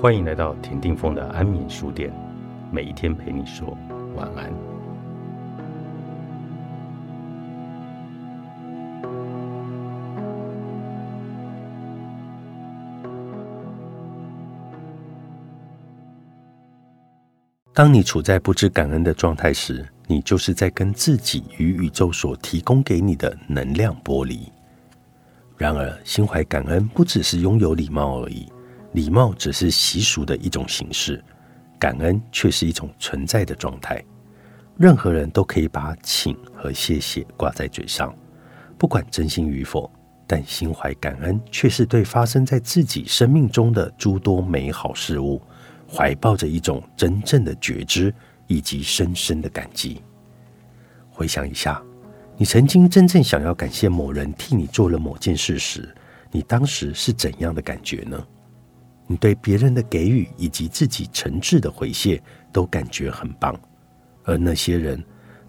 欢迎来到田定峰的安眠书店，每一天陪你说晚安。当你处在不知感恩的状态时，你就是在跟自己与宇宙所提供给你的能量剥离。然而，心怀感恩不只是拥有礼貌而已，礼貌只是习俗的一种形式，感恩却是一种存在的状态。任何人都可以把“请”和“谢谢”挂在嘴上，不管真心与否，但心怀感恩却是对发生在自己生命中的诸多美好事物，怀抱着一种真正的觉知。以及深深的感激。回想一下，你曾经真正想要感谢某人替你做了某件事时，你当时是怎样的感觉呢？你对别人的给予以及自己诚挚的回谢都感觉很棒，而那些人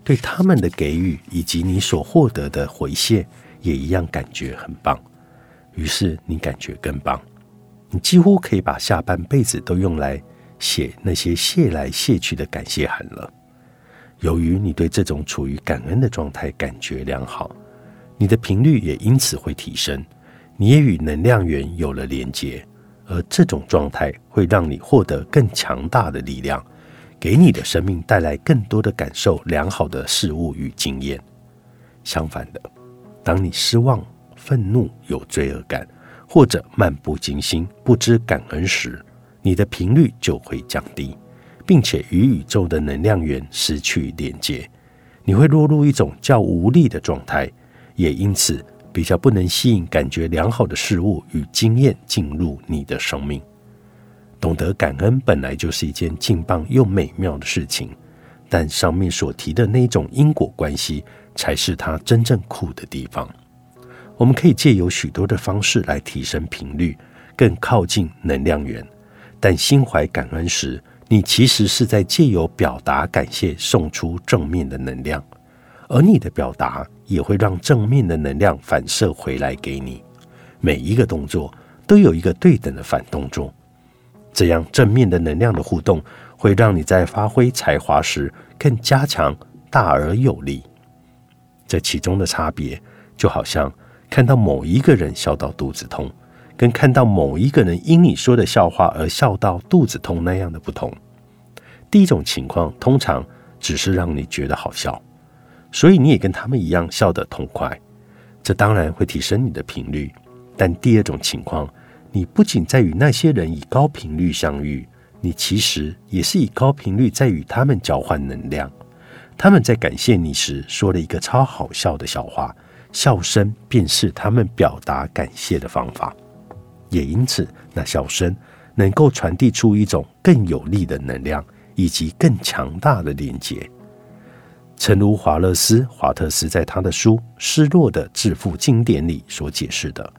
对他们的给予以及你所获得的回谢也一样感觉很棒。于是你感觉更棒，你几乎可以把下半辈子都用来。写那些谢来谢去的感谢函了。由于你对这种处于感恩的状态感觉良好，你的频率也因此会提升，你也与能量源有了连接，而这种状态会让你获得更强大的力量，给你的生命带来更多的感受良好的事物与经验。相反的，当你失望、愤怒、有罪恶感，或者漫不经心、不知感恩时，你的频率就会降低，并且与宇宙的能量源失去连接，你会落入一种较无力的状态，也因此比较不能吸引感觉良好的事物与经验进入你的生命。懂得感恩本来就是一件劲棒又美妙的事情，但上面所提的那种因果关系才是它真正酷的地方。我们可以借由许多的方式来提升频率，更靠近能量源。但心怀感恩时，你其实是在借由表达感谢，送出正面的能量，而你的表达也会让正面的能量反射回来给你。每一个动作都有一个对等的反动作，这样正面的能量的互动会让你在发挥才华时更加强、大而有力。这其中的差别，就好像看到某一个人笑到肚子痛。跟看到某一个人因你说的笑话而笑到肚子痛那样的不同。第一种情况通常只是让你觉得好笑，所以你也跟他们一样笑得痛快，这当然会提升你的频率。但第二种情况，你不仅在与那些人以高频率相遇，你其实也是以高频率在与他们交换能量。他们在感谢你时说了一个超好笑的笑话，笑声便是他们表达感谢的方法。也因此，那笑声能够传递出一种更有力的能量，以及更强大的连接。诚如华勒斯·华特斯在他的书《失落的致富经典》里所解释的：“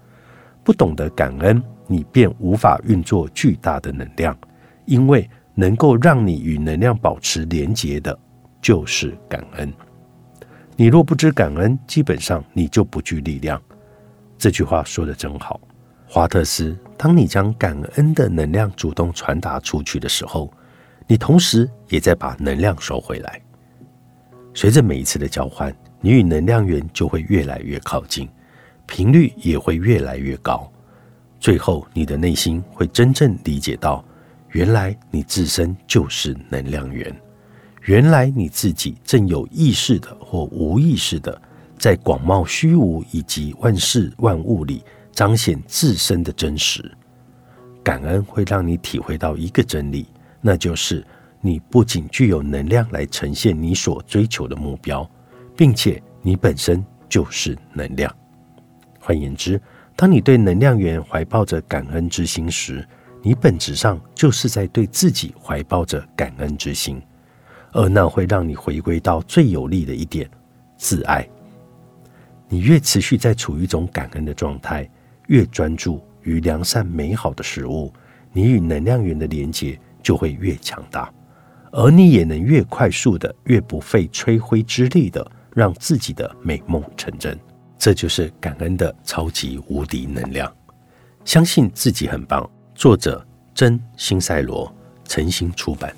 不懂得感恩，你便无法运作巨大的能量，因为能够让你与能量保持连结的，就是感恩。你若不知感恩，基本上你就不具力量。”这句话说的真好。华特斯，当你将感恩的能量主动传达出去的时候，你同时也在把能量收回来。随着每一次的交换，你与能量源就会越来越靠近，频率也会越来越高。最后，你的内心会真正理解到，原来你自身就是能量源，原来你自己正有意识的或无意识的，在广袤虚无以及万事万物里。彰显自身的真实，感恩会让你体会到一个真理，那就是你不仅具有能量来呈现你所追求的目标，并且你本身就是能量。换言之，当你对能量源怀抱着感恩之心时，你本质上就是在对自己怀抱着感恩之心，而那会让你回归到最有利的一点——自爱。你越持续在处于一种感恩的状态。越专注于良善美好的事物，你与能量源的连接就会越强大，而你也能越快速的、越不费吹灰之力的让自己的美梦成真。这就是感恩的超级无敌能量。相信自己很棒。作者：真新赛罗诚心出版。